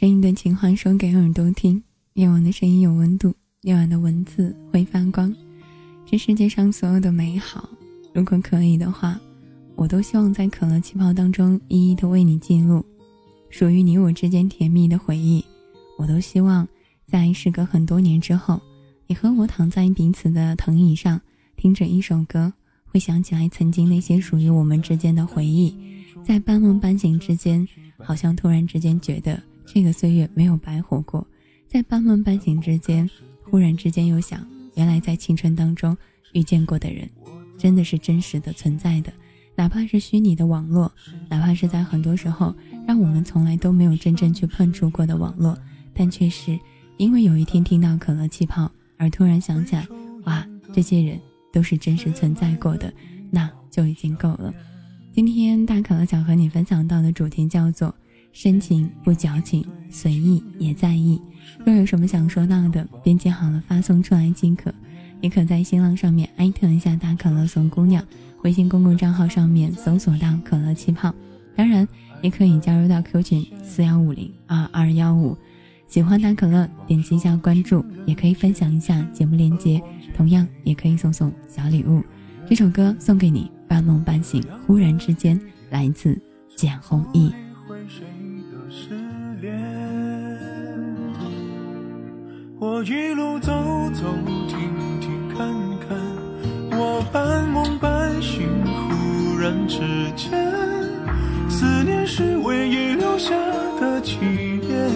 声音的情话说给耳朵听，夜晚的声音有温度，夜晚的文字会发光。这世界上所有的美好，如果可以的话，我都希望在可乐气泡当中一一的为你记录，属于你我之间甜蜜的回忆。我都希望在时隔很多年之后，你和我躺在彼此的藤椅上，听着一首歌，会想起来曾经那些属于我们之间的回忆，在半梦半醒之间，好像突然之间觉得。这个岁月没有白活过，在半梦半醒之间，忽然之间又想，原来在青春当中遇见过的人，真的是真实的存在的，哪怕是虚拟的网络，哪怕是在很多时候让我们从来都没有真正去碰触过的网络，但却是因为有一天听到可乐气泡而突然想起来，哇，这些人都是真实存在过的，那就已经够了。今天大可乐想和你分享到的主题叫做。深情不矫情，随意也在意。若有什么想说到的，编辑好了发送出来即可。也可在新浪上面艾特一下大可乐送姑娘，微信公共账号上面搜索到可乐气泡。当然，也可以加入到 Q 群四幺五零二二幺五。喜欢大可乐，点击一下关注，也可以分享一下节目链接，同样也可以送送小礼物。这首歌送给你，半梦半醒，忽然之间，来自简弘毅。我一路走走停停看看，我半梦半醒，忽然之间，思念是唯一留下的纪念。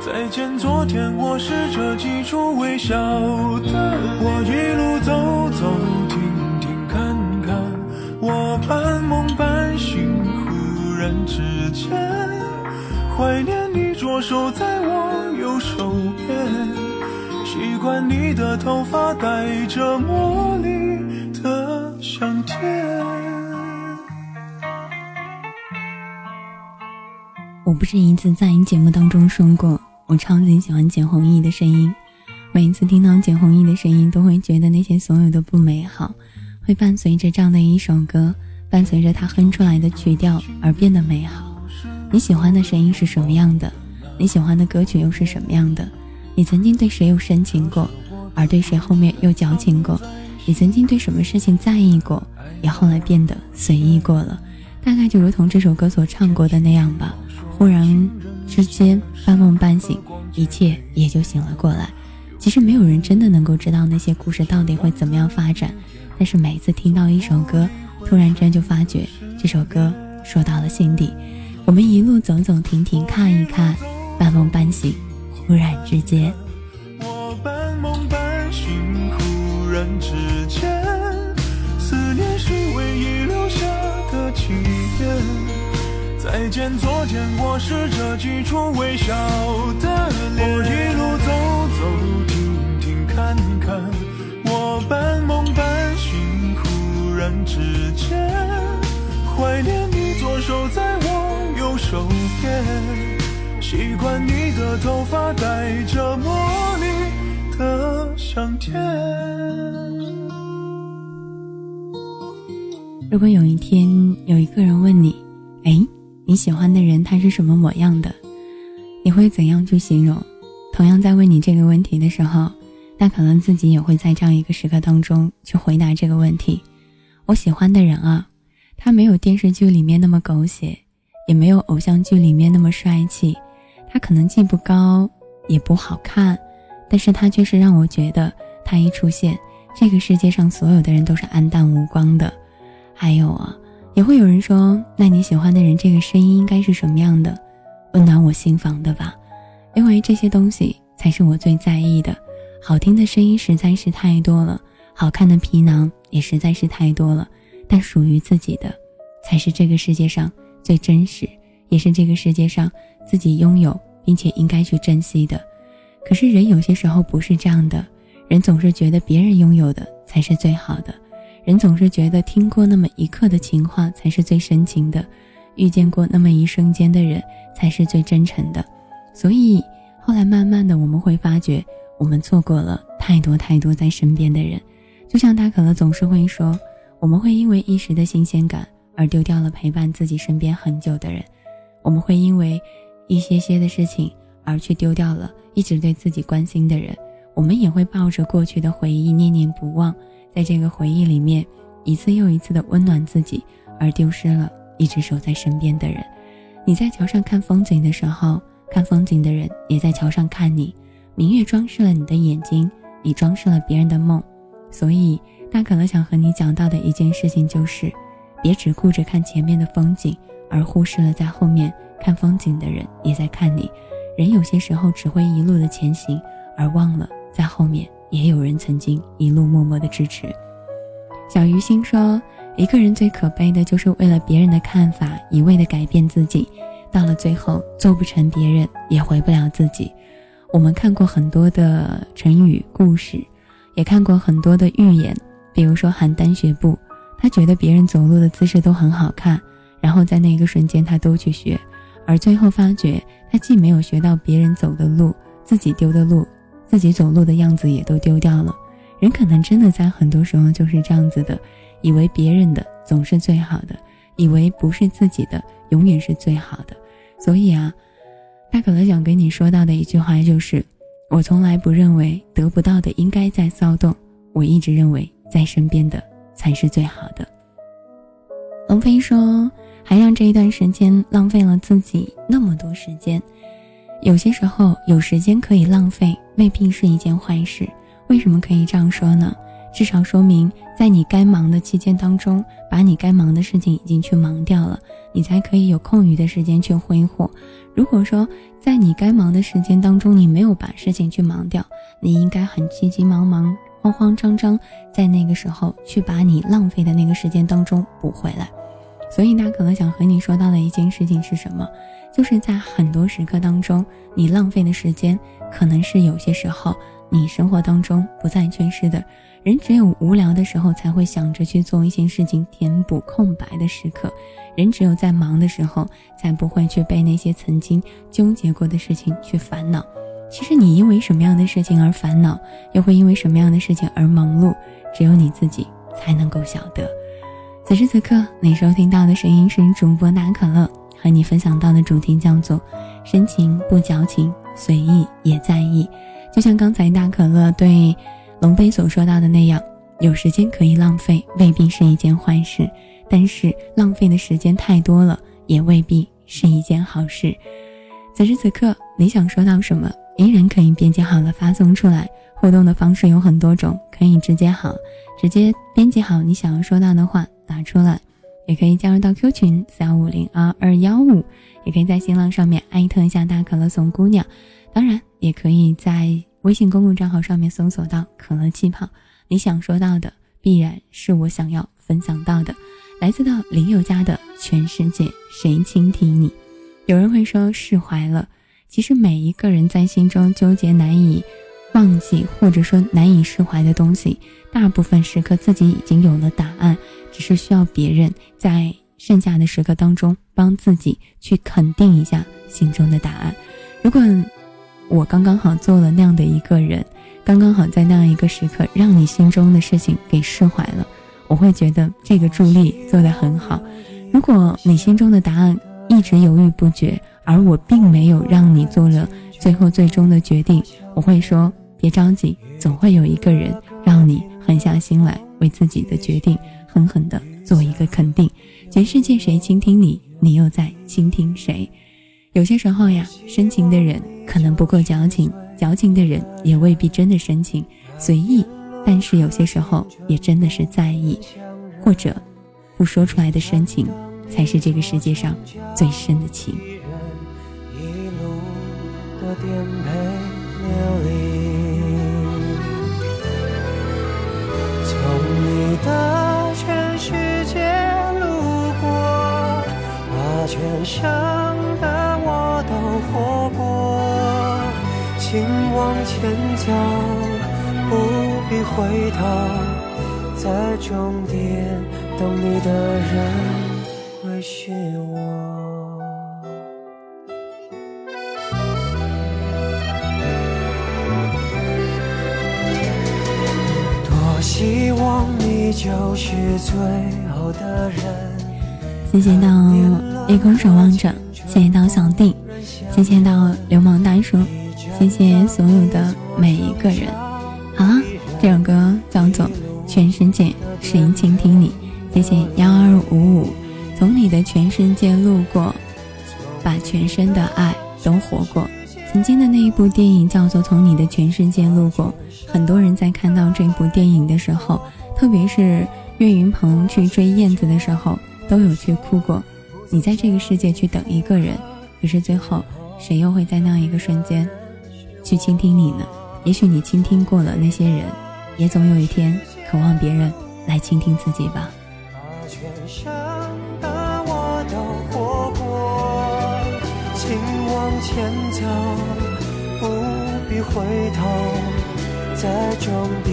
再见昨天，我试着记住微笑的我一路走走停停看看，我半梦半醒，忽然之间，怀念你左手在我右手。习惯你的头发带着茉莉的香甜。我不是一次在节目当中说过，我超级喜欢简弘毅的声音。每一次听到简弘毅的声音，都会觉得那些所有的不美好，会伴随着这样的一首歌，伴随着他哼出来的曲调而变得美好。你喜欢的声音是什么样的？你喜欢的歌曲又是什么样的？你曾经对谁又深情过，而对谁后面又矫情过？你曾经对什么事情在意过，也后来变得随意过了？大概就如同这首歌所唱过的那样吧。忽然之间，半梦半醒，一切也就醒了过来。其实没有人真的能够知道那些故事到底会怎么样发展，但是每次听到一首歌，突然间就发觉这首歌说到了心底。我们一路走走停停看一看，半梦半醒。忽然之间，我半梦半醒，忽然之间，思念是唯一留下的纪念。再见昨天，我试着记住微笑的脸。我一路走走停停看看，我半梦半醒，忽然之间，怀念你左手在我右手边。习惯你的头发带着茉莉的香甜。如果有一天有一个人问你：“哎，你喜欢的人他是什么模样的？”你会怎样去形容？同样在问你这个问题的时候，那可能自己也会在这样一个时刻当中去回答这个问题。我喜欢的人啊，他没有电视剧里面那么狗血，也没有偶像剧里面那么帅气。他可能既不高也不好看，但是他却是让我觉得，他一出现，这个世界上所有的人都是黯淡无光的。还有啊，也会有人说，那你喜欢的人这个声音应该是什么样的？温暖我心房的吧，因为这些东西才是我最在意的。好听的声音实在是太多了，好看的皮囊也实在是太多了，但属于自己的，才是这个世界上最真实，也是这个世界上。自己拥有并且应该去珍惜的，可是人有些时候不是这样的，人总是觉得别人拥有的才是最好的，人总是觉得听过那么一刻的情话才是最深情的，遇见过那么一瞬间的人才是最真诚的，所以后来慢慢的我们会发觉，我们错过了太多太多在身边的人，就像大可乐总是会说，我们会因为一时的新鲜感而丢掉了陪伴自己身边很久的人，我们会因为。一些些的事情而去丢掉了一直对自己关心的人，我们也会抱着过去的回忆念念不忘，在这个回忆里面一次又一次的温暖自己，而丢失了一直守在身边的人。你在桥上看风景的时候，看风景的人也在桥上看你。明月装饰了你的眼睛，你装饰了别人的梦。所以，大可乐想和你讲到的一件事情就是，别只顾着看前面的风景，而忽视了在后面看风景的人也在看你。人有些时候只会一路的前行，而忘了在后面也有人曾经一路默默的支持。小鱼心说，一个人最可悲的就是为了别人的看法，一味的改变自己，到了最后做不成别人，也回不了自己。我们看过很多的成语故事。也看过很多的寓言，比如说邯郸学步，他觉得别人走路的姿势都很好看，然后在那一个瞬间他都去学，而最后发觉他既没有学到别人走的路，自己丢的路，自己走路的样子也都丢掉了。人可能真的在很多时候就是这样子的，以为别人的总是最好的，以为不是自己的永远是最好的。所以啊，大可乐想跟你说到的一句话就是。我从来不认为得不到的应该在骚动，我一直认为在身边的才是最好的。王菲说：“还让这一段时间浪费了自己那么多时间。有些时候，有时间可以浪费，未必是一件坏事。为什么可以这样说呢？至少说明，在你该忙的期间当中，把你该忙的事情已经去忙掉了，你才可以有空余的时间去挥霍。”如果说在你该忙的时间当中，你没有把事情去忙掉，你应该很急急忙忙、慌慌张张，在那个时候去把你浪费的那个时间当中补回来。所以，大可能想和你说到的一件事情是什么？就是在很多时刻当中，你浪费的时间，可能是有些时候你生活当中不再缺失的。人只有无聊的时候，才会想着去做一些事情，填补空白的时刻。人只有在忙的时候，才不会去被那些曾经纠结过的事情去烦恼。其实你因为什么样的事情而烦恼，又会因为什么样的事情而忙碌，只有你自己才能够晓得。此时此刻，你收听到的声音是主播大可乐和你分享到的主题叫做“深情不矫情，随意也在意”。就像刚才大可乐对龙飞所说到的那样，有时间可以浪费，未必是一件坏事。但是浪费的时间太多了，也未必是一件好事。此时此刻，你想说到什么，依然可以编辑好了发送出来。互动的方式有很多种，可以直接好，直接编辑好你想要说到的话拿出来，也可以加入到 Q 群三五零二二幺五，也可以在新浪上面艾特一下大可乐怂姑娘，当然也可以在微信公共账号上面搜索到可乐气泡。你想说到的，必然是我想要分享到的。来自到林宥嘉的《全世界谁倾听你》，有人会说释怀了。其实每一个人在心中纠结难以忘记，或者说难以释怀的东西，大部分时刻自己已经有了答案，只是需要别人在剩下的时刻当中帮自己去肯定一下心中的答案。如果我刚刚好做了那样的一个人，刚刚好在那样一个时刻让你心中的事情给释怀了。我会觉得这个助力做得很好。如果你心中的答案一直犹豫不决，而我并没有让你做了最后最终的决定，我会说别着急，总会有一个人让你狠下心来，为自己的决定狠狠地做一个肯定。全世界谁倾听你，你又在倾听谁？有些时候呀，深情的人可能不够矫情，矫情的人也未必真的深情。随意。但是有些时候也真的是在意，或者不说出来的深情，才是这个世界上最深的情。从你的全世界路过，把全伤的我都活过，请往前走。不必回头，在终点等你的人会是我。多希望就是最后的人。谢谢到夜空守望者，谢谢到小弟，谢谢到流氓大叔，谢谢所有的每一个人。好了，这首歌叫做《全世界是一倾听你》，谢谢幺二五五，从你的全世界路过，把全身的爱都活过。曾经的那一部电影叫做《从你的全世界路过》，很多人在看到这部电影的时候，特别是岳云鹏去追燕子的时候，都有去哭过。你在这个世界去等一个人，可是最后谁又会在那一个瞬间去倾听你呢？也许你倾听过了那些人，也总有一天渴望别人来倾听自己吧。请往前走，不必回头，在终点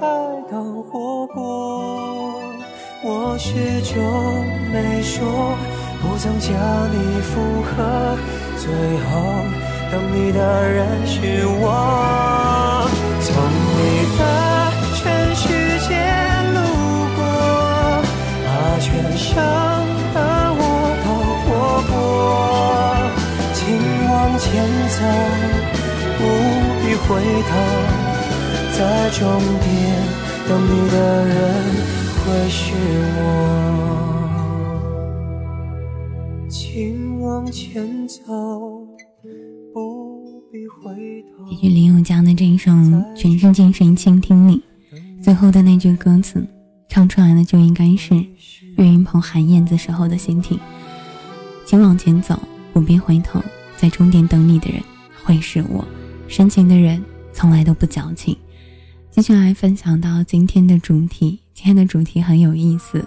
爱都活过，我始终没说。不曾将你附和，最后等你的人是我。从你的全世界路过，把全伤的我都活过。请往前走，不必回头，在终点等你的人会是我。请往前走，不必回头。依据林宥嘉的这一首《全世界谁倾听你》，最后的那句歌词唱出来的就应该是岳云鹏喊燕子时候的心情。请往前走，不必回头，在终点等你的人会是我。深情的人从来都不矫情。接下来分享到今天的主题，今天的主题很有意思，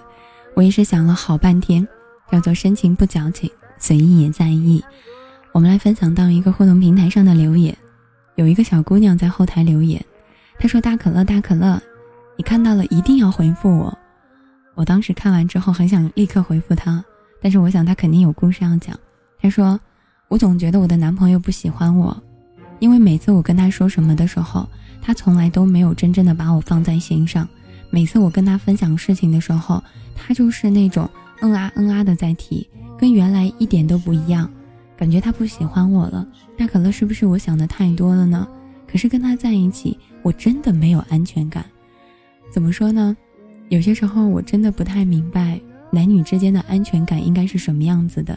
我也是想了好半天。叫做深情不矫情，随意也在意。我们来分享到一个互动平台上的留言，有一个小姑娘在后台留言，她说：“大可乐，大可乐，你看到了一定要回复我。”我当时看完之后很想立刻回复她，但是我想她肯定有故事要讲。她说：“我总觉得我的男朋友不喜欢我，因为每次我跟他说什么的时候，他从来都没有真正的把我放在心上。每次我跟他分享事情的时候，他就是那种。”嗯啊嗯啊的在提，跟原来一点都不一样，感觉他不喜欢我了。大可乐是不是我想的太多了呢？可是跟他在一起，我真的没有安全感。怎么说呢？有些时候我真的不太明白男女之间的安全感应该是什么样子的。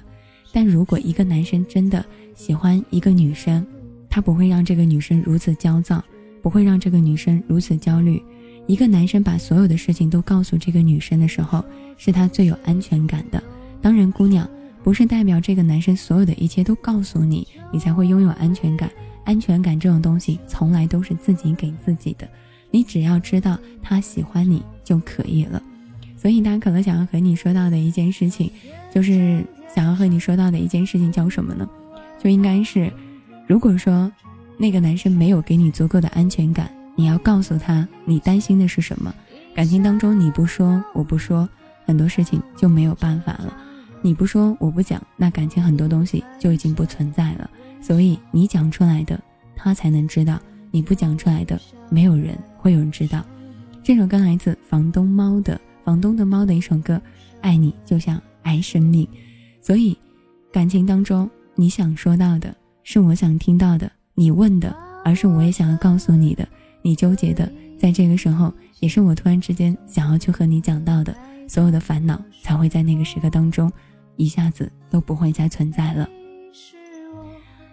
但如果一个男生真的喜欢一个女生，他不会让这个女生如此焦躁，不会让这个女生如此焦虑。一个男生把所有的事情都告诉这个女生的时候，是他最有安全感的。当然，姑娘不是代表这个男生所有的一切都告诉你，你才会拥有安全感。安全感这种东西从来都是自己给自己的。你只要知道他喜欢你就可以了。所以，他可能想要和你说到的一件事情，就是想要和你说到的一件事情叫什么呢？就应该是，如果说那个男生没有给你足够的安全感。你要告诉他，你担心的是什么？感情当中你不说，我不说，很多事情就没有办法了。你不说，我不讲，那感情很多东西就已经不存在了。所以你讲出来的，他才能知道；你不讲出来的，没有人会有人知道。这首歌来自房东猫的房东的猫的一首歌，《爱你就像爱生命》。所以，感情当中你想说到的，是我想听到的，你问的，而是我也想要告诉你的。你纠结的，在这个时候，也是我突然之间想要去和你讲到的，所有的烦恼才会在那个时刻当中，一下子都不会再存在了。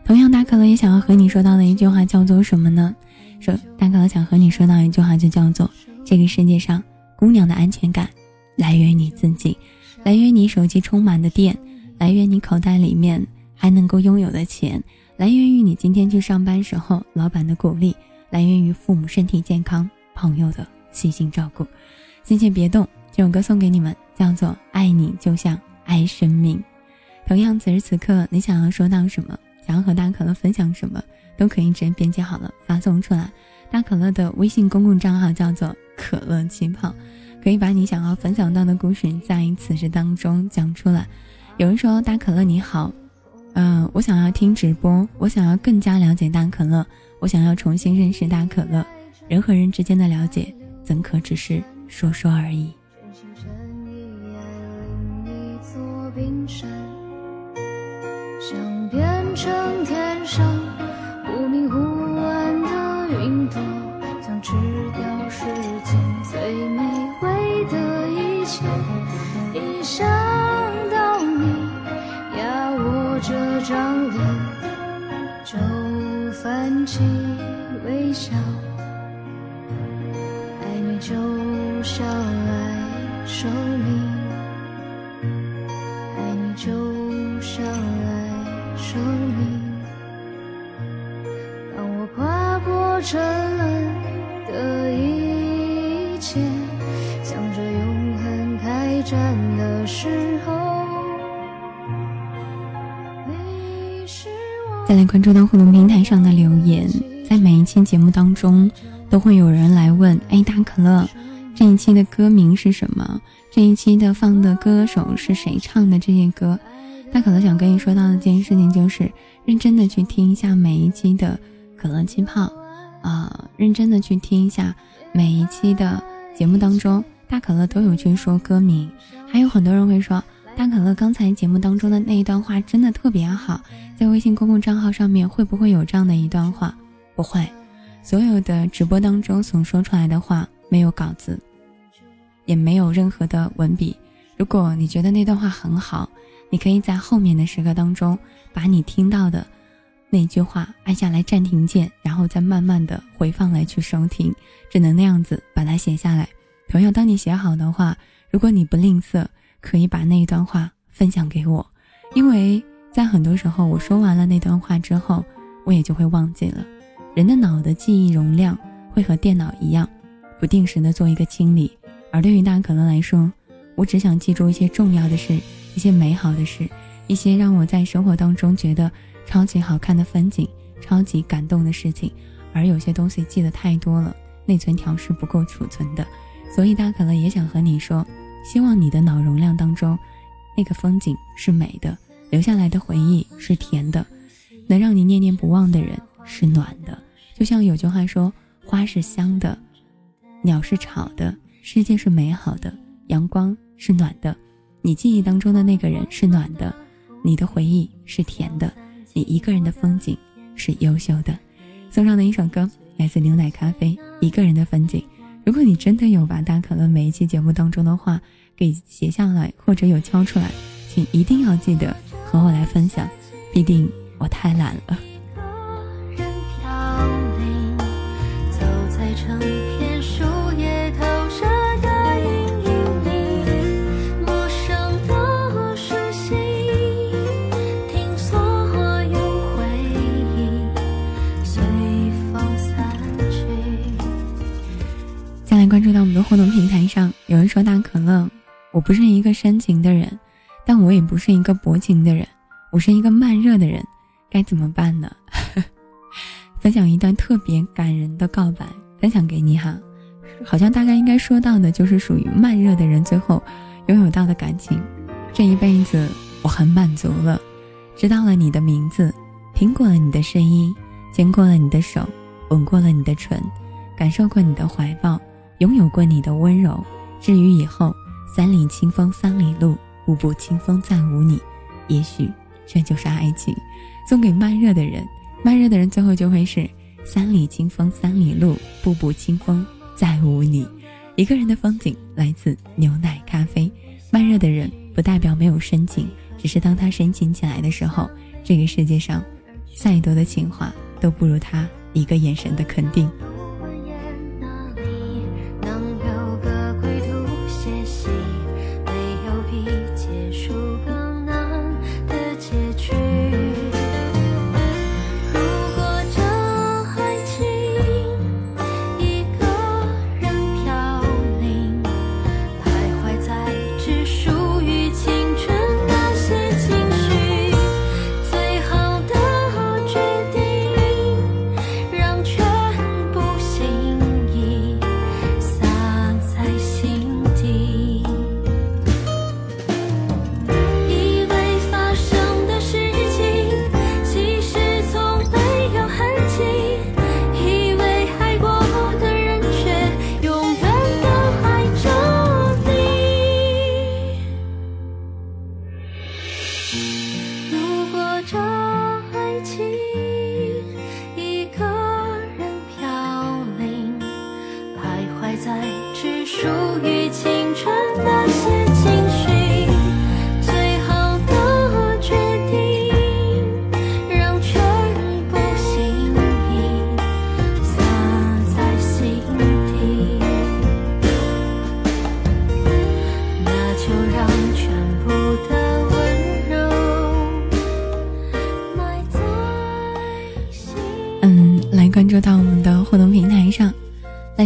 同样，大可乐也想要和你说到的一句话叫做什么呢？说大可乐想和你说到一句话，就叫做：这个世界上，姑娘的安全感来源于你自己，来源于你手机充满的电，来源于你口袋里面还能够拥有的钱，来源于你今天去上班时候老板的鼓励。来源于父母身体健康，朋友的细心照顾。心切别动，这首歌送给你们，叫做《爱你就像爱生命》。同样，此时此刻你想要说到什么，想要和大可乐分享什么，都可以直接编辑好了发送出来。大可乐的微信公共账号叫做“可乐气泡”，可以把你想要分享到的故事在此时当中讲出来。有人说：“大可乐你好，嗯，我想要听直播，我想要更加了解大可乐，我想要重新认识大可乐。人和人之间的了解，怎可只是说说而已？”想变成天上起微笑爱你就像爱生命爱你就像爱生命当我跨过沉沦的一切向着永恒开战的时再来关注到互动平台上的留言，在每一期节目当中，都会有人来问：哎，大可乐，这一期的歌名是什么？这一期的放的歌手是谁唱的这些歌？大可乐想跟你说到的这件事情，就是认真的去听一下每一期的可乐气泡。啊，认真的去听一下每一期的节目当中，大可乐都有去说歌名，还有很多人会说大可乐刚才节目当中的那一段话真的特别好，在微信公共账号上面会不会有这样的一段话？不会，所有的直播当中所说出来的话没有稿子，也没有任何的文笔。如果你觉得那段话很好，你可以在后面的时刻当中把你听到的。那句话，按下来暂停键，然后再慢慢的回放来去收听，只能那样子把它写下来。同样，当你写好的话，如果你不吝啬，可以把那一段话分享给我，因为在很多时候我说完了那段话之后，我也就会忘记了。人的脑的记忆容量会和电脑一样，不定时的做一个清理。而对于大可乐来说，我只想记住一些重要的事，一些美好的事，一些让我在生活当中觉得。超级好看的风景，超级感动的事情，而有些东西记得太多了，内存条是不够储存的，所以大可乐也想和你说，希望你的脑容量当中，那个风景是美的，留下来的回忆是甜的，能让你念念不忘的人是暖的。就像有句话说，花是香的，鸟是吵的，世界是美好的，阳光是暖的，你记忆当中的那个人是暖的，你的回忆是甜的。你一个人的风景是优秀的，送上的一首歌来自牛奶咖啡《一个人的风景》。如果你真的有把大可乐每一期节目当中的话给写下来，或者有敲出来，请一定要记得和我来分享，毕竟我太懒了。互动平台上，有人说大可乐，我不是一个深情的人，但我也不是一个薄情的人，我是一个慢热的人，该怎么办呢？分享一段特别感人的告白，分享给你哈，好像大概应该说到的就是属于慢热的人最后拥有到的感情。这一辈子我很满足了，知道了你的名字，听过了你的声音，牵过了你的手，吻过了你的唇，感受过你的怀抱。拥有过你的温柔，至于以后，三里清风三里路，步步清风再无你，也许这就是爱情。送给慢热的人，慢热的人最后就会是三里清风三里路，步步清风再无你。一个人的风景来自牛奶咖啡。慢热的人不代表没有深情，只是当他深情起来的时候，这个世界上再多的情话都不如他一个眼神的肯定。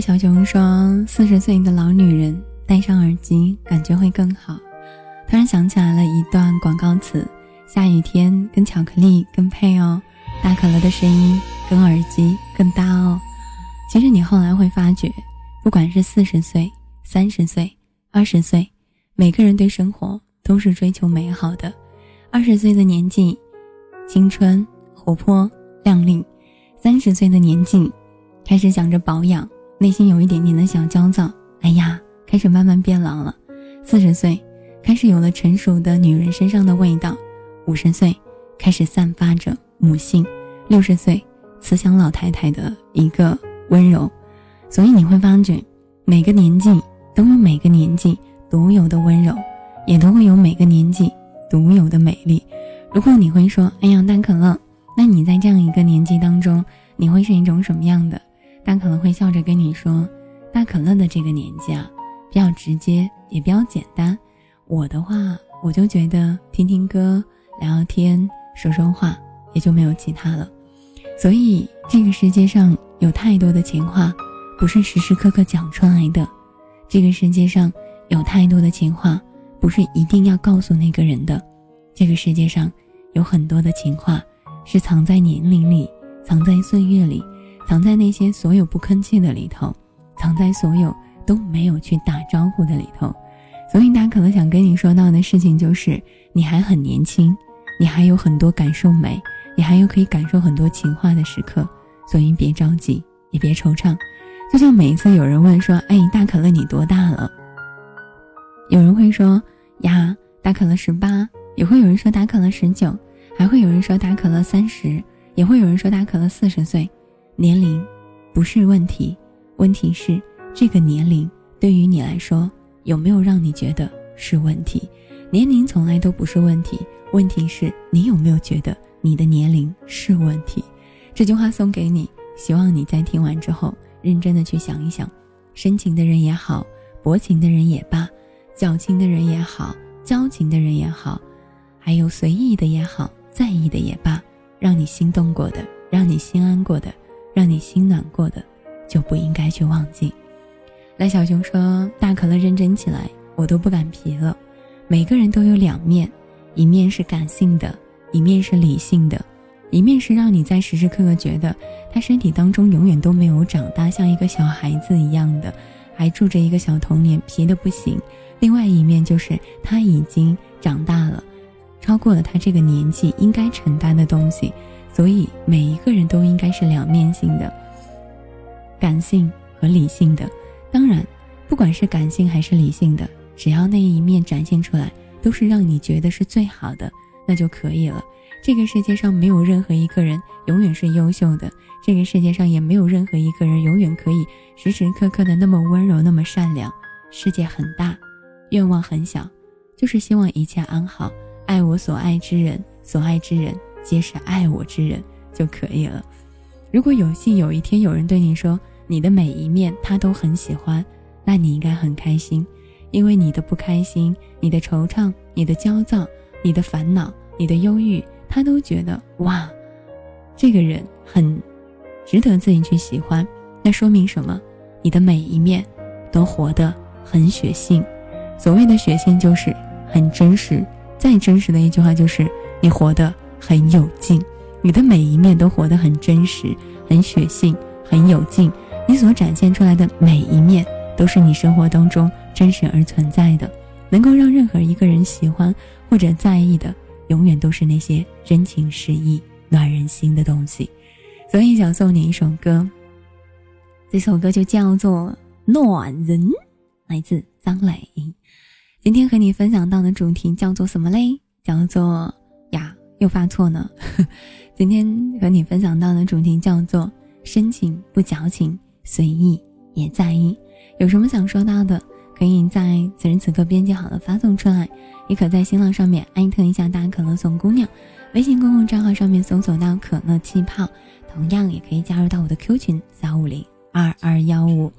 小熊说：“四十岁的老女人戴上耳机，感觉会更好。”突然想起来了一段广告词：“下雨天跟巧克力更配哦，大可乐的声音跟耳机更搭哦。”其实你后来会发觉，不管是四十岁、三十岁、二十岁，每个人对生活都是追求美好的。二十岁的年纪，青春活泼靓丽；三十岁的年纪，开始想着保养。内心有一点点的小焦躁，哎呀，开始慢慢变老了。四十岁，开始有了成熟的女人身上的味道；五十岁，开始散发着母性；六十岁，慈祥老太太的一个温柔。所以你会发觉，每个年纪都有每个年纪独有的温柔，也都会有每个年纪独有的美丽。如果你会说，哎呀，大可乐，那你在这样一个年纪当中，你会是一种什么样的？但可能会笑着跟你说：“大可乐的这个年纪啊，比较直接，也比较简单。我的话，我就觉得听听歌、聊聊天、说说话，也就没有其他了。所以，这个世界上有太多的情话，不是时时刻刻讲出来的；这个世界上有太多的情话，不是一定要告诉那个人的；这个世界上有很多的情话，是藏在年龄里，藏在岁月里。”藏在那些所有不吭气的里头，藏在所有都没有去打招呼的里头，所以大家可能想跟你说到的事情就是，你还很年轻，你还有很多感受美，你还有可以感受很多情话的时刻，所以别着急，也别惆怅。就像每一次有人问说：“哎，大可乐你多大了？”有人会说：“呀，大可乐十八。”也会有人说大可乐十九，还会有人说大可乐三十，也会有人说大可乐四十岁。年龄不是问题，问题是这个年龄对于你来说有没有让你觉得是问题？年龄从来都不是问题，问题是你有没有觉得你的年龄是问题？这句话送给你，希望你在听完之后认真的去想一想。深情的人也好，薄情的人也罢，矫情的人也好，矫情的人也好，还有随意的也好，在意的也罢，让你心动过的，让你心安过的。让你心暖过的，就不应该去忘记。赖小熊说：“大可乐认真起来，我都不敢皮了。每个人都有两面，一面是感性的，一面是理性的，一面是让你在时时刻刻觉得他身体当中永远都没有长大，像一个小孩子一样的，还住着一个小童年，皮的不行。另外一面就是他已经长大了，超过了他这个年纪应该承担的东西。”所以每一个人都应该是两面性的，感性和理性的。当然，不管是感性还是理性的，只要那一面展现出来，都是让你觉得是最好的，那就可以了。这个世界上没有任何一个人永远是优秀的，这个世界上也没有任何一个人永远可以时时刻刻的那么温柔、那么善良。世界很大，愿望很小，就是希望一切安好，爱我所爱之人，所爱之人。皆是爱我之人就可以了。如果有幸有一天有人对你说你的每一面他都很喜欢，那你应该很开心，因为你的不开心、你的惆怅、你的焦躁、你的烦恼、你的忧郁，他都觉得哇，这个人很值得自己去喜欢。那说明什么？你的每一面都活得很血性。所谓的血性就是很真实。再真实的一句话就是你活得。很有劲，你的每一面都活得很真实，很血性，很有劲。你所展现出来的每一面，都是你生活当中真实而存在的，能够让任何一个人喜欢或者在意的，永远都是那些真情实意、暖人心的东西。所以想送你一首歌，这首歌就叫做《暖人》，来自张磊。今天和你分享到的主题叫做什么嘞？叫做。又发错呢。今天和你分享到的主题叫做“深情不矫情，随意也在意”。有什么想说到的，可以在此时此刻编辑好了发送出来，也可在新浪上面艾特一下大可乐送姑娘，微信公共账号上面搜索到可乐气泡，同样也可以加入到我的 Q 群三五零二二幺五。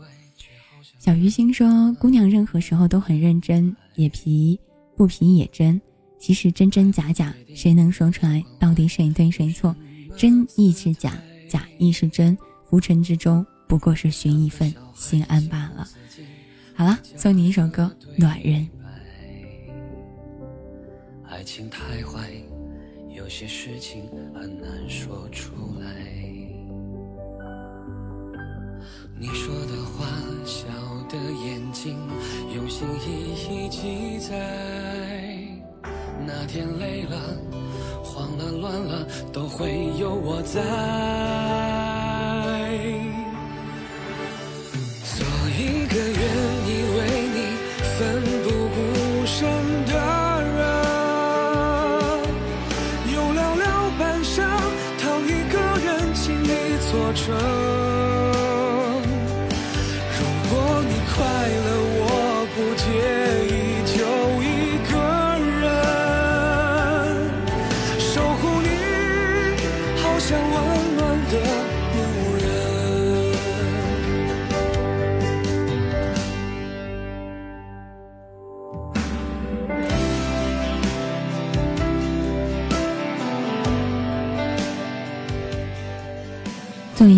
小鱼星说：“姑娘任何时候都很认真，也皮不皮也真。”其实真真假假，谁能说出来到底谁对谁错？真亦是假，假亦是真，浮沉之中不过是寻一份心安罢了。好了，送你一首歌《暖人》。爱情太坏，有些事情很难说出来。你说的话，笑的眼睛，用心一一记载。哪天累了，慌了，乱了，都会有我在。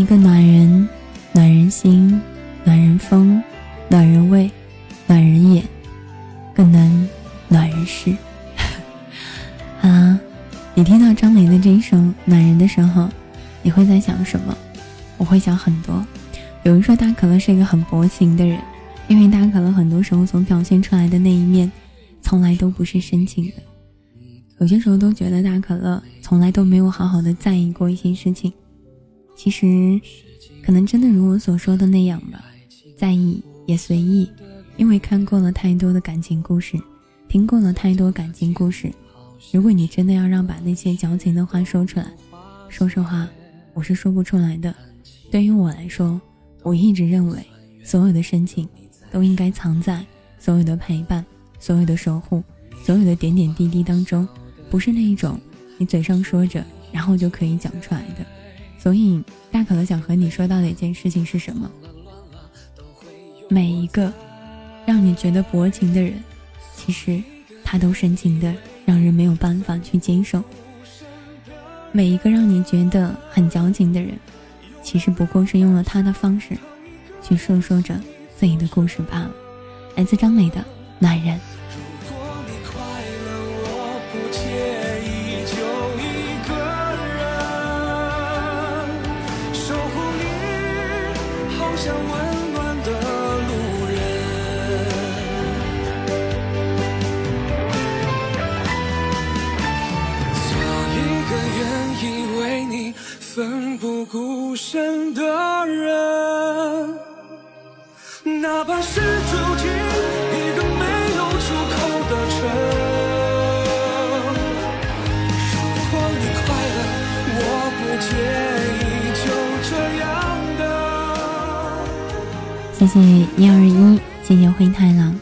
一个暖人，暖人心，暖人风，暖人胃，暖人眼，更能暖人事。啊，你听到张磊的这一首《暖人》的时候，你会在想什么？我会想很多。有人说大可乐是一个很薄情的人，因为大可乐很多时候所表现出来的那一面，从来都不是深情的。有些时候都觉得大可乐从来都没有好好的在意过一些事情。其实，可能真的如我所说的那样吧，在意也随意，因为看过了太多的感情故事，听过了太多感情故事。如果你真的要让把那些矫情的话说出来，说实话，我是说不出来的。对于我来说，我一直认为，所有的深情都应该藏在所有的陪伴、所有的守护、所有的点点滴滴当中，不是那一种你嘴上说着，然后就可以讲出来的。所以，大可乐想和你说到的一件事情是什么？每一个让你觉得薄情的人，其实他都深情的，让人没有办法去接受。每一个让你觉得很矫情的人，其实不过是用了他的方式，去诉说着自己的故事罢了。来自张磊的《暖人》。不顾身的人。哪怕是住进一个没有出口的城。如果你快乐，我不介意，就这样的。谢谢一二一，谢谢灰太狼。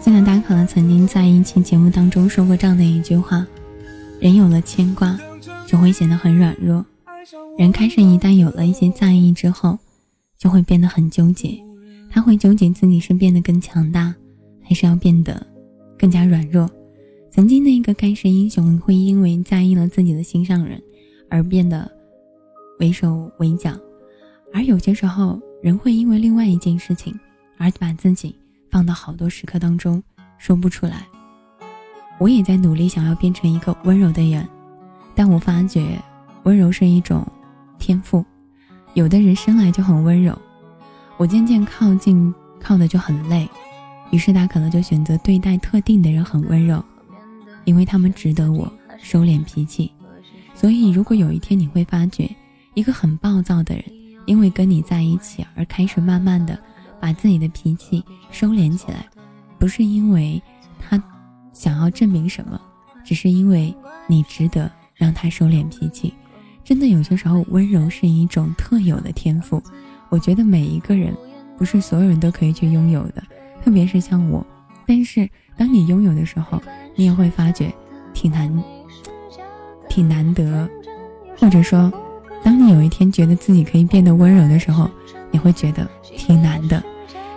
记得大可乐曾经在一期节目当中说过这样的一句话：人有了牵挂，就会显得很软弱；人开始一旦有了一些在意之后，就会变得很纠结。他会纠结自己是变得更强大，还是要变得更加软弱。曾经那个盖世英雄会因为在意了自己的心上人而变得畏手畏脚，而有些时候人会因为另外一件事情而把自己放到好多时刻当中说不出来。我也在努力想要变成一个温柔的人，但我发觉温柔是一种天赋，有的人生来就很温柔。我渐渐靠近，靠的就很累，于是他可能就选择对待特定的人很温柔，因为他们值得我收敛脾气。所以，如果有一天你会发觉，一个很暴躁的人，因为跟你在一起而开始慢慢的把自己的脾气收敛起来，不是因为他想要证明什么，只是因为你值得让他收敛脾气。真的，有些时候温柔是一种特有的天赋。我觉得每一个人，不是所有人都可以去拥有的，特别是像我。但是当你拥有的时候，你也会发觉挺难，挺难得。或者说，当你有一天觉得自己可以变得温柔的时候，你会觉得挺难的。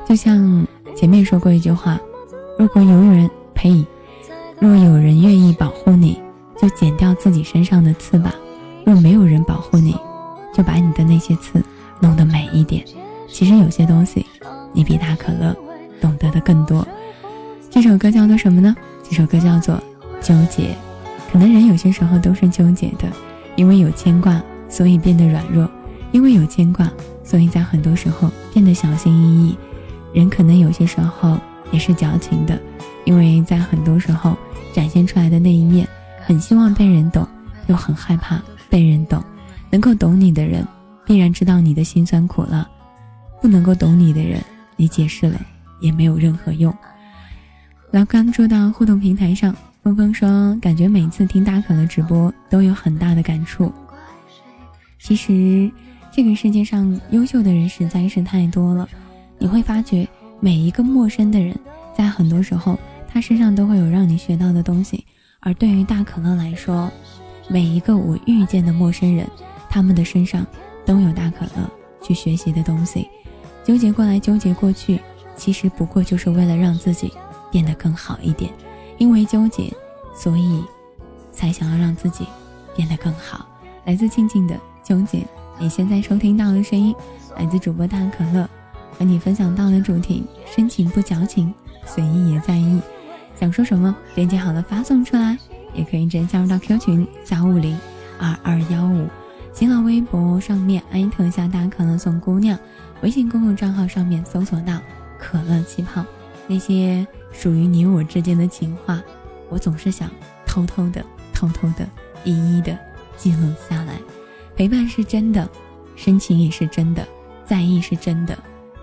就像前面说过一句话：如果有人呸，若有人愿意保护你，就剪掉自己身上的刺吧；若没有人保护你，就把你的那些刺。弄得美一点。其实有些东西，你比大可乐懂得的更多。这首歌叫做什么呢？这首歌叫做《纠结》。可能人有些时候都是纠结的，因为有牵挂，所以变得软弱；因为有牵挂，所以在很多时候变得小心翼翼。人可能有些时候也是矫情的，因为在很多时候展现出来的那一面，很希望被人懂，又很害怕被人懂。能够懂你的人，必然知道你的辛酸苦辣；不能够懂你的人，你解释了也没有任何用。老关注到互动平台上。峰峰说：“感觉每次听大可乐直播都有很大的感触。其实，这个世界上优秀的人实在是太多了。你会发觉，每一个陌生的人，在很多时候，他身上都会有让你学到的东西。而对于大可乐来说，每一个我遇见的陌生人，他们的身上都有大可乐去学习的东西。纠结过来，纠结过去，其实不过就是为了让自己变得更好一点。”因为纠结，所以才想要让自己变得更好。来自静静的纠结，你现在收听到的声音，来自主播大可乐，和你分享到的主题：深情不矫情，随意也在意。想说什么，编辑好了发送出来，也可以直接加入到 Q 群三五零二二幺五，新浪微博上面艾特一下大可乐送姑娘，微信公共账号上面搜索到可乐气泡，那些。属于你我之间的情话，我总是想偷偷的、偷偷的、一一的记录下来。陪伴是真的，深情也是真的，在意是真的，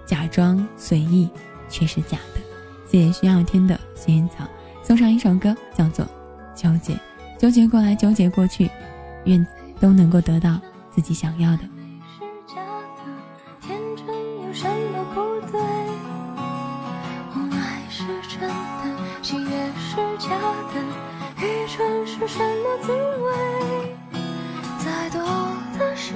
假装随意却是假的。谢谢需要天的薰衣草，送上一首歌，叫做《纠结》，纠结过来，纠结过去，愿都能够得到自己想要的。是什么滋味？再多的是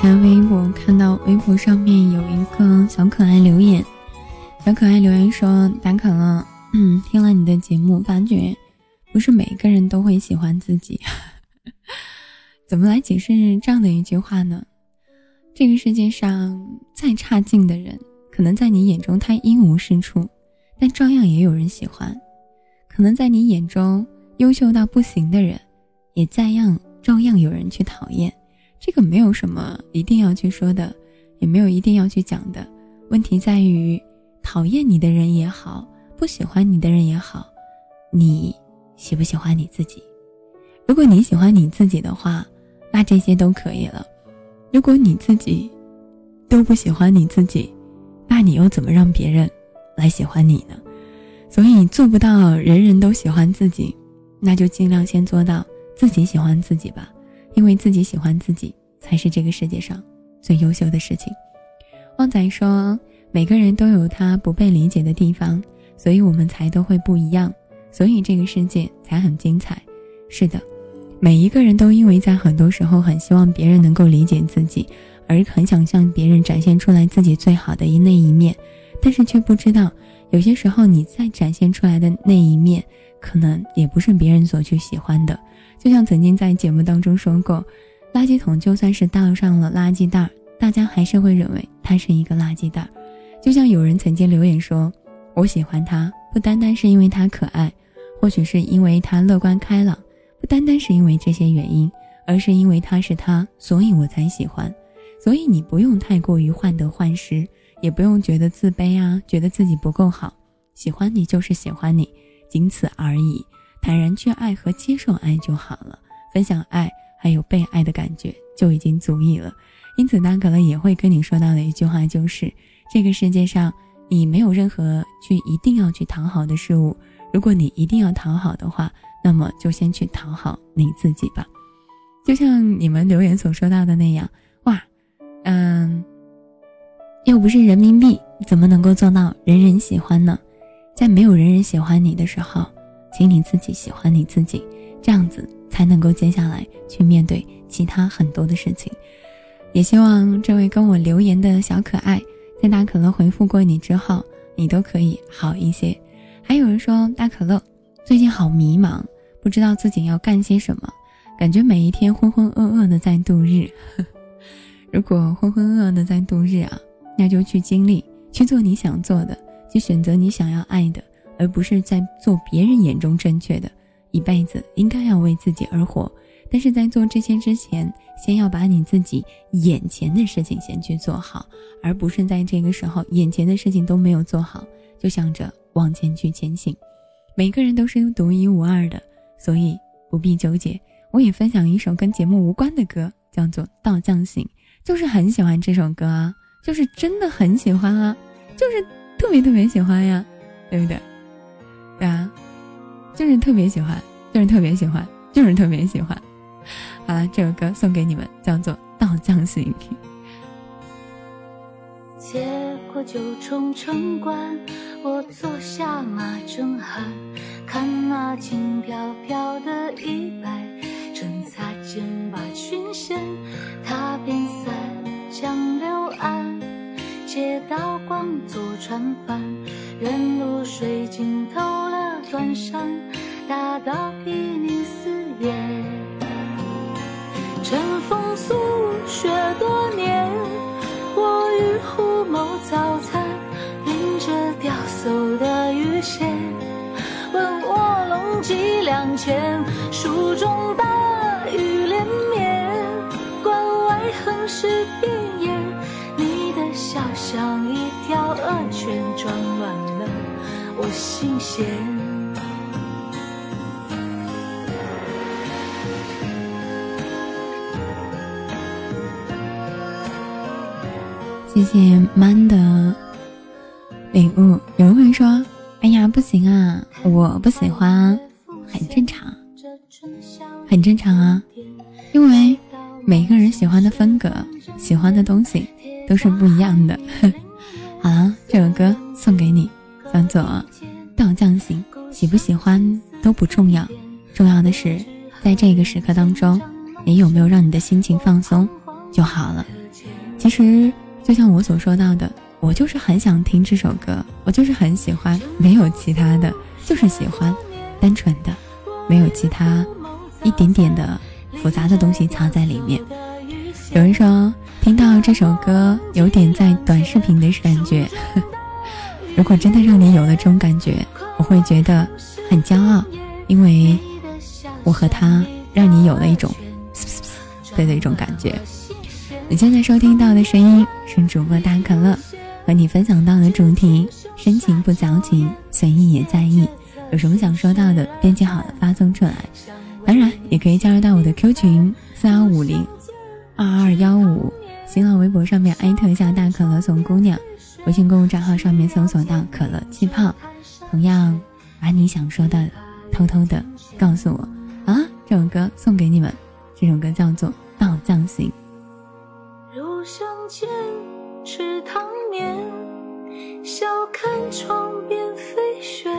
开微博看到微博上面有一个小可爱留言，小可爱留言说：“打卡了，嗯，听了你的节目，发觉不是每个人都会喜欢自己。怎么来解释这样的一句话呢？这个世界上再差劲的人，可能在你眼中他一无是处，但照样也有人喜欢；可能在你眼中优秀到不行的人，也照样照样有人去讨厌。”这个没有什么一定要去说的，也没有一定要去讲的。问题在于，讨厌你的人也好，不喜欢你的人也好，你喜不喜欢你自己？如果你喜欢你自己的话，那这些都可以了。如果你自己都不喜欢你自己，那你又怎么让别人来喜欢你呢？所以做不到人人都喜欢自己，那就尽量先做到自己喜欢自己吧。因为自己喜欢自己，才是这个世界上最优秀的事情。旺仔说：“每个人都有他不被理解的地方，所以我们才都会不一样，所以这个世界才很精彩。”是的，每一个人都因为在很多时候很希望别人能够理解自己，而很想向别人展现出来自己最好的一那一面，但是却不知道，有些时候你再展现出来的那一面，可能也不是别人所去喜欢的。就像曾经在节目当中说过，垃圾桶就算是倒上了垃圾袋，大家还是会认为它是一个垃圾袋。就像有人曾经留言说：“我喜欢他，不单单是因为他可爱，或许是因为他乐观开朗，不单单是因为这些原因，而是因为他是他，所以我才喜欢。所以你不用太过于患得患失，也不用觉得自卑啊，觉得自己不够好。喜欢你就是喜欢你，仅此而已。坦然去爱和接受爱就好了，分享爱还有被爱的感觉就已经足以了。因此，大可乐也会跟你说到的一句话就是：这个世界上你没有任何去一定要去讨好的事物。如果你一定要讨好的话，那么就先去讨好你自己吧。就像你们留言所说到的那样，哇，嗯，又不是人民币，怎么能够做到人人喜欢呢？在没有人人喜欢你的时候。请你自己喜欢你自己，这样子才能够接下来去面对其他很多的事情。也希望这位跟我留言的小可爱，在大可乐回复过你之后，你都可以好一些。还有人说大可乐最近好迷茫，不知道自己要干些什么，感觉每一天浑浑噩噩的在度日。如果浑浑噩噩的在度日啊，那就去经历，去做你想做的，去选择你想要爱的。而不是在做别人眼中正确的，一辈子应该要为自己而活。但是在做这些之前，先要把你自己眼前的事情先去做好，而不是在这个时候眼前的事情都没有做好，就想着往前去前行。每个人都是独一无二的，所以不必纠结。我也分享一首跟节目无关的歌，叫做《道将行》，就是很喜欢这首歌啊，就是真的很喜欢啊，就是特别特别喜欢呀，对不对？对啊，就是特别喜欢，就是特别喜欢，就是特别喜欢。好了，这首歌送给你们，叫做《道将行》。接过九重城关，我坐下马正酣，看那轻飘飘的衣摆，趁擦肩把裙掀，踏遍三江六岸，借刀光做船帆，远路水尽头。断山，大道睥睨四野。尘风宿雪多年，我与虎谋早餐，拎着钓叟的鱼线，问卧龙几两钱？蜀中大雨连绵，关外横尸遍野。你的笑像一条恶犬，撞乱了我心弦。谢谢 man 的礼物。有人会说：“哎呀，不行啊，我不喜欢，很正常，很正常啊，因为每个人喜欢的风格、喜欢的东西都是不一样的。”好了，这首歌送给你，叫做《道将行》，喜不喜欢都不重要，重要的是在这个时刻当中，你有没有让你的心情放松就好了。其实。就像我所说到的，我就是很想听这首歌，我就是很喜欢，没有其他的，就是喜欢，单纯的，没有其他一点点的复杂的东西藏在里面。有人说听到这首歌有点在短视频的感觉，如果真的让你有了这种感觉，我会觉得很骄傲，因为我和他让你有了一种 对的那种感觉。你现在收听到的声音是主播大可乐，和你分享到的主题：深情不矫情，随意也在意。有什么想说到的，编辑好了发送出来。当然，也可以加入到我的 Q 群四幺五零二二幺五，新浪微博上面艾特一下大可乐送姑娘，微信公众账号上面搜索到可乐气泡，同样把你想说的偷偷的告诉我。啊，这首歌送给你们，这首歌叫做《道将行》。相见池塘面，笑看窗边飞雪，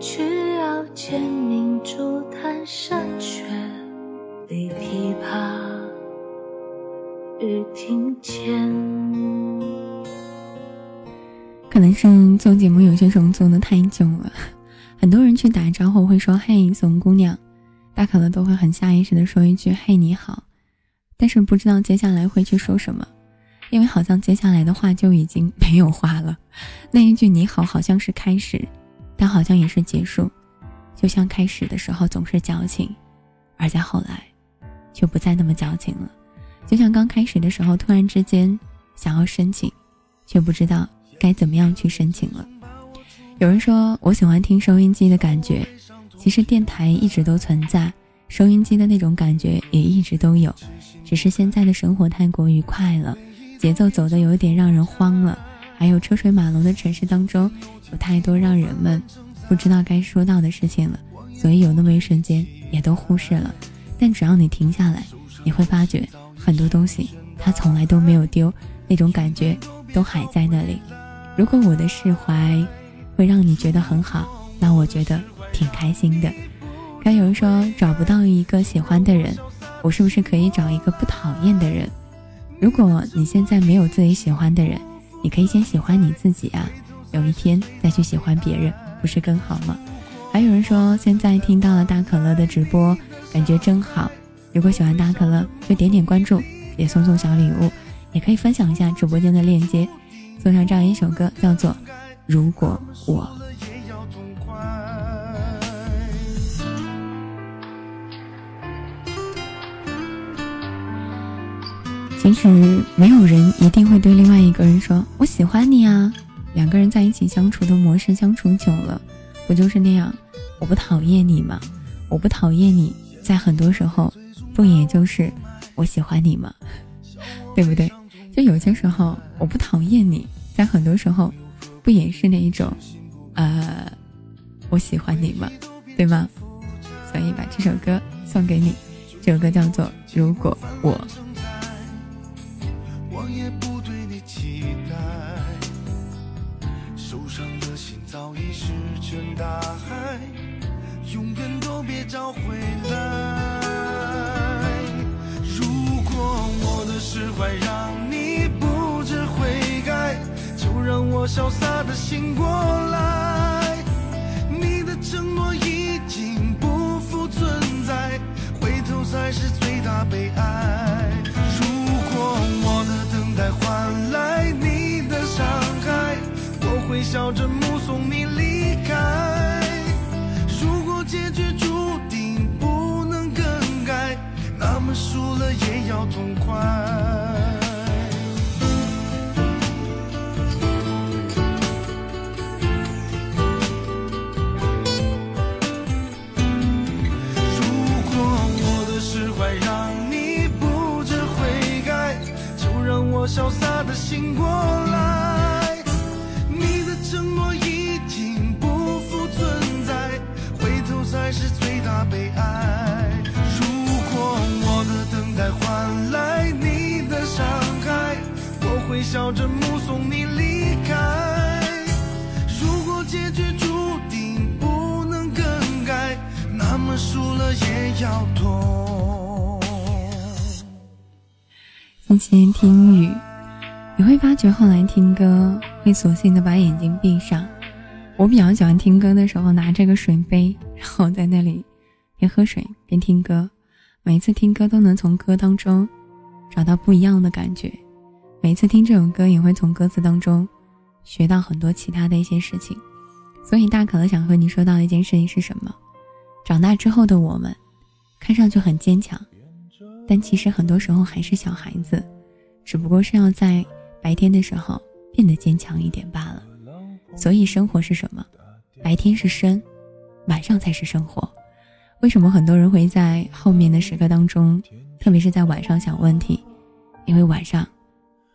却要见明珠弹山雀，立琵琶雨庭前。可能是做节目有些时候做的太久了，很多人去打招呼会说“嘿，怂姑娘”，大可乐都会很下意识的说一句“嘿，你好”。但是不知道接下来会去说什么，因为好像接下来的话就已经没有话了。那一句你好好像是开始，但好像也是结束。就像开始的时候总是矫情，而在后来，却不再那么矫情了。就像刚开始的时候突然之间想要深情，却不知道该怎么样去深情了。有人说我喜欢听收音机的感觉，其实电台一直都存在，收音机的那种感觉也一直都有，只是现在的生活太过愉快了，节奏走的有点让人慌了，还有车水马龙的城市当中，有太多让人们不知道该说到的事情了，所以有那么一瞬间也都忽视了。但只要你停下来，你会发觉很多东西它从来都没有丢，那种感觉都还在那里。如果我的释怀。会让你觉得很好，那我觉得挺开心的。该有人说找不到一个喜欢的人，我是不是可以找一个不讨厌的人？如果你现在没有自己喜欢的人，你可以先喜欢你自己啊，有一天再去喜欢别人，不是更好吗？还有人说现在听到了大可乐的直播，感觉真好。如果喜欢大可乐，就点点关注，也送送小礼物，也可以分享一下直播间的链接，送上这样一首歌，叫做。如果我其实没有人一定会对另外一个人说“我喜欢你啊”。两个人在一起相处的模式，相处久了，不就是那样？我不讨厌你吗？我不讨厌你，在很多时候，不也就是我喜欢你吗？对不对？就有些时候，我不讨厌你，在很多时候。不也是那一种，呃，我喜欢你吗？对吗？所以把这首歌送给你，这首歌叫做《如果我》。我也不对你期待受伤的心早已石沉大海永远都别找回来。如果我的释怀让你不知悔改就让我潇洒的醒过来。你的承诺已经不复存在回头才是最大悲哀。笑着目送你离开。如果结局注定不能更改，那么输了也要痛快。如果我的释怀让你不知悔改，就让我潇洒的醒过来，笑着目送你离开。如果结局注定不能更改，那么输了也要痛。轻轻听雨，你会发觉后来听歌会索性的把眼睛闭上。我比较喜欢听歌的时候拿这个水杯，然后在那里边喝水边听歌。每次听歌都能从歌当中找到不一样的感觉，每次听这首歌也会从歌词当中学到很多其他的一些事情。所以大可乐想和你说到的一件事情是什么？长大之后的我们，看上去很坚强。但其实很多时候还是小孩子，只不过是要在白天的时候变得坚强一点罢了。所以生活是什么？白天是生，晚上才是生活。为什么很多人会在后面的时刻当中，特别是在晚上想问题？因为晚上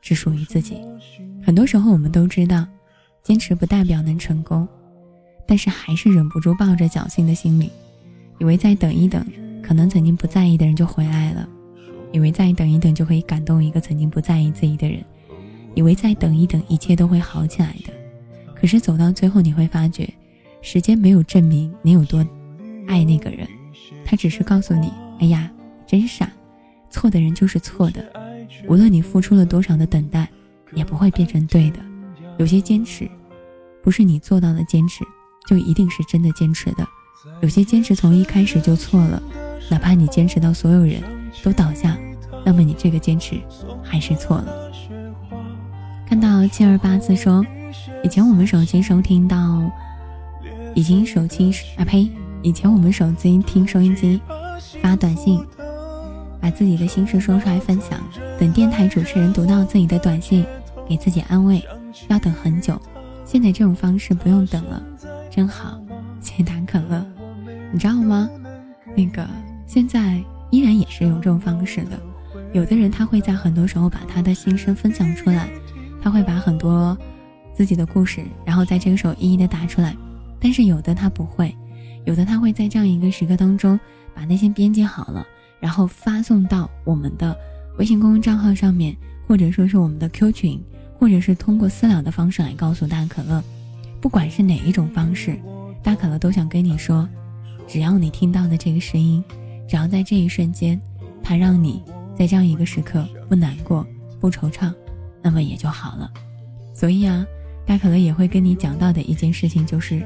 是属于自己。很多时候我们都知道，坚持不代表能成功，但是还是忍不住抱着侥幸的心理，以为再等一等，可能曾经不在意的人就回来了。以为再等一等就可以感动一个曾经不在意自己的人，以为再等一等一切都会好起来的，可是走到最后你会发觉，时间没有证明你有多爱那个人，他只是告诉你，哎呀，真傻，错的人就是错的，无论你付出了多少的等待，也不会变成对的。有些坚持，不是你做到的坚持，就一定是真的坚持的。有些坚持从一开始就错了，哪怕你坚持到所有人。都倒下，那么你这个坚持还是错了。看到七二八字说，以前我们手机收听到，已经手机啊呸，以前我们手机听收音机，发短信，把自己的心事说出来分享，等电台主持人读到自己的短信，给自己安慰，要等很久，现在这种方式不用等了，真好。谢谢大可乐，你知道吗？那个现在依然也是用这种方式的。有的人他会在很多时候把他的心声分享出来，他会把很多自己的故事，然后在这个时候一一的打出来。但是有的他不会，有的他会在这样一个时刻当中把那些编辑好了，然后发送到我们的微信公众账号上面，或者说是我们的 Q 群，或者是通过私聊的方式来告诉大可乐。不管是哪一种方式。大可乐都想跟你说，只要你听到的这个声音，只要在这一瞬间，它让你在这样一个时刻不难过、不惆怅，那么也就好了。所以啊，大可乐也会跟你讲到的一件事情就是，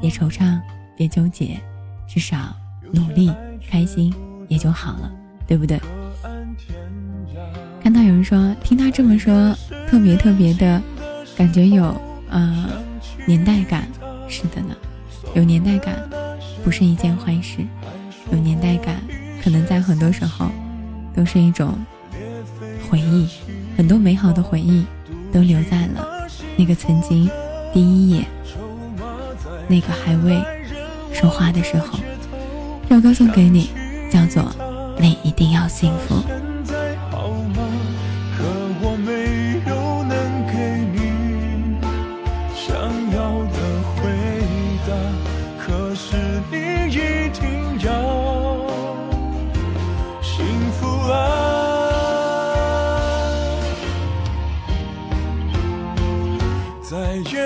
别惆怅，别纠结，至少努力、开心也就好了，对不对？看到有人说，听他这么说，特别特别的感觉有呃年代感，是的呢。有年代感，不是一件坏事。有年代感，可能在很多时候，都是一种回忆。很多美好的回忆，都留在了那个曾经第一眼，那个还未说话的时候。这首歌送给你，叫做《你一定要幸福》。想起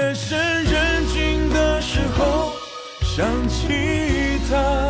他送的时候，想起他。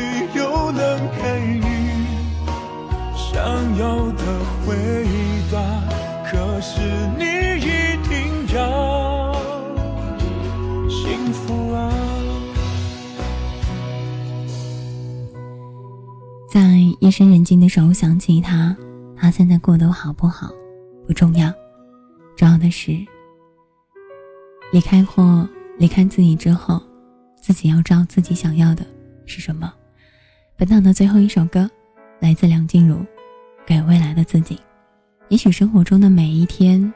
夜深人静的时候想起他，他现在过得好不好不重要，重要的是离开或离开自己之后，自己要知道自己想要的是什么。本档的最后一首歌来自梁静茹。给未来的自己，也许生活中的每一天，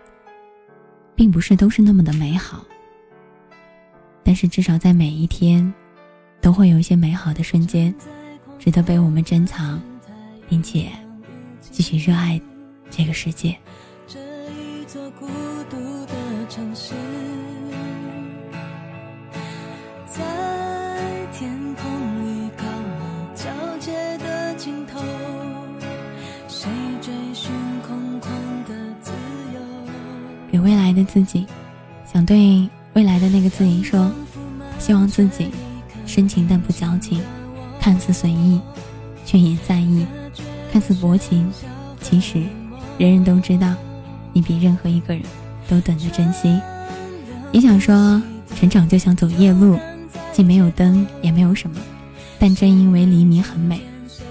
并不是都是那么的美好，但是至少在每一天，都会有一些美好的瞬间，值得被我们珍藏，并且继续热爱这个世界。这一座孤独的城市。在天空与高楼交界的尽头，谁追寻空旷的自由给未来的自己，想对未来的那个自己说：希望自己深情但不矫情，看似随意，却也在意；看似薄情，其实人人都知道，你比任何一个人都懂得珍惜。也想说，成长就像走夜路，既没有灯，也没有什么，但正因为黎明很美，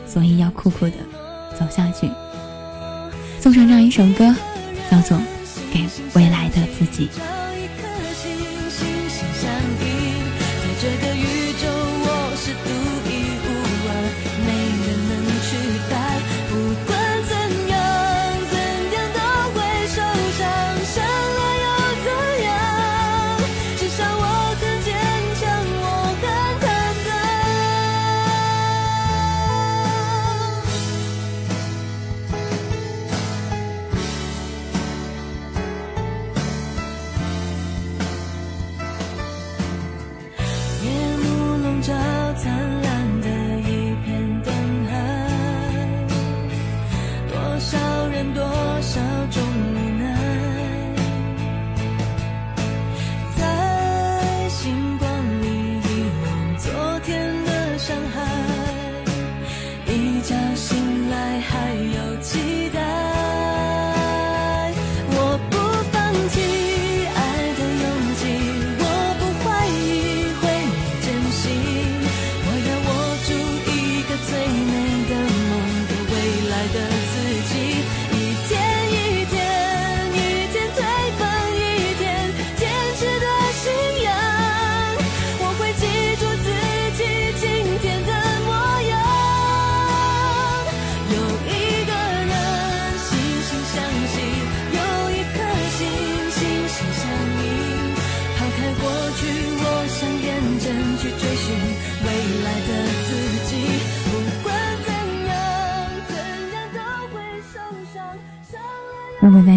所以要酷酷的走下去。送上这样一首歌，叫做。给未来的自己。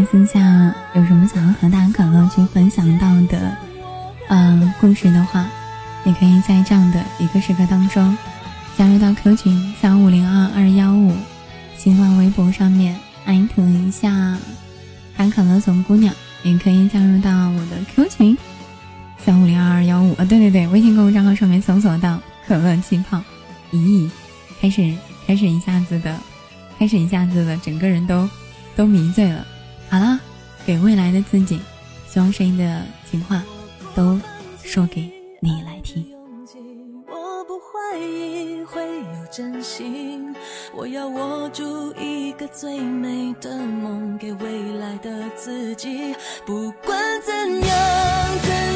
私下有什么想要和大可乐去分享到的，呃，故事的话，也可以在这样的一个时刻当中，加入到 Q 群三五零二二幺五，新浪微博上面艾特一下大可乐总姑娘，也可以加入到我的 Q 群三五零二二幺五，啊，对对对，微信公众账号上面搜索到可乐气泡，咦，开始开始一下子的，开始一下子的，整个人都都迷醉了。好了，给未来的自己，希望声音的情话都说给你来听。我不怀疑会有真心，我要握住一个最美的梦，给未来的自己。不管怎样。怎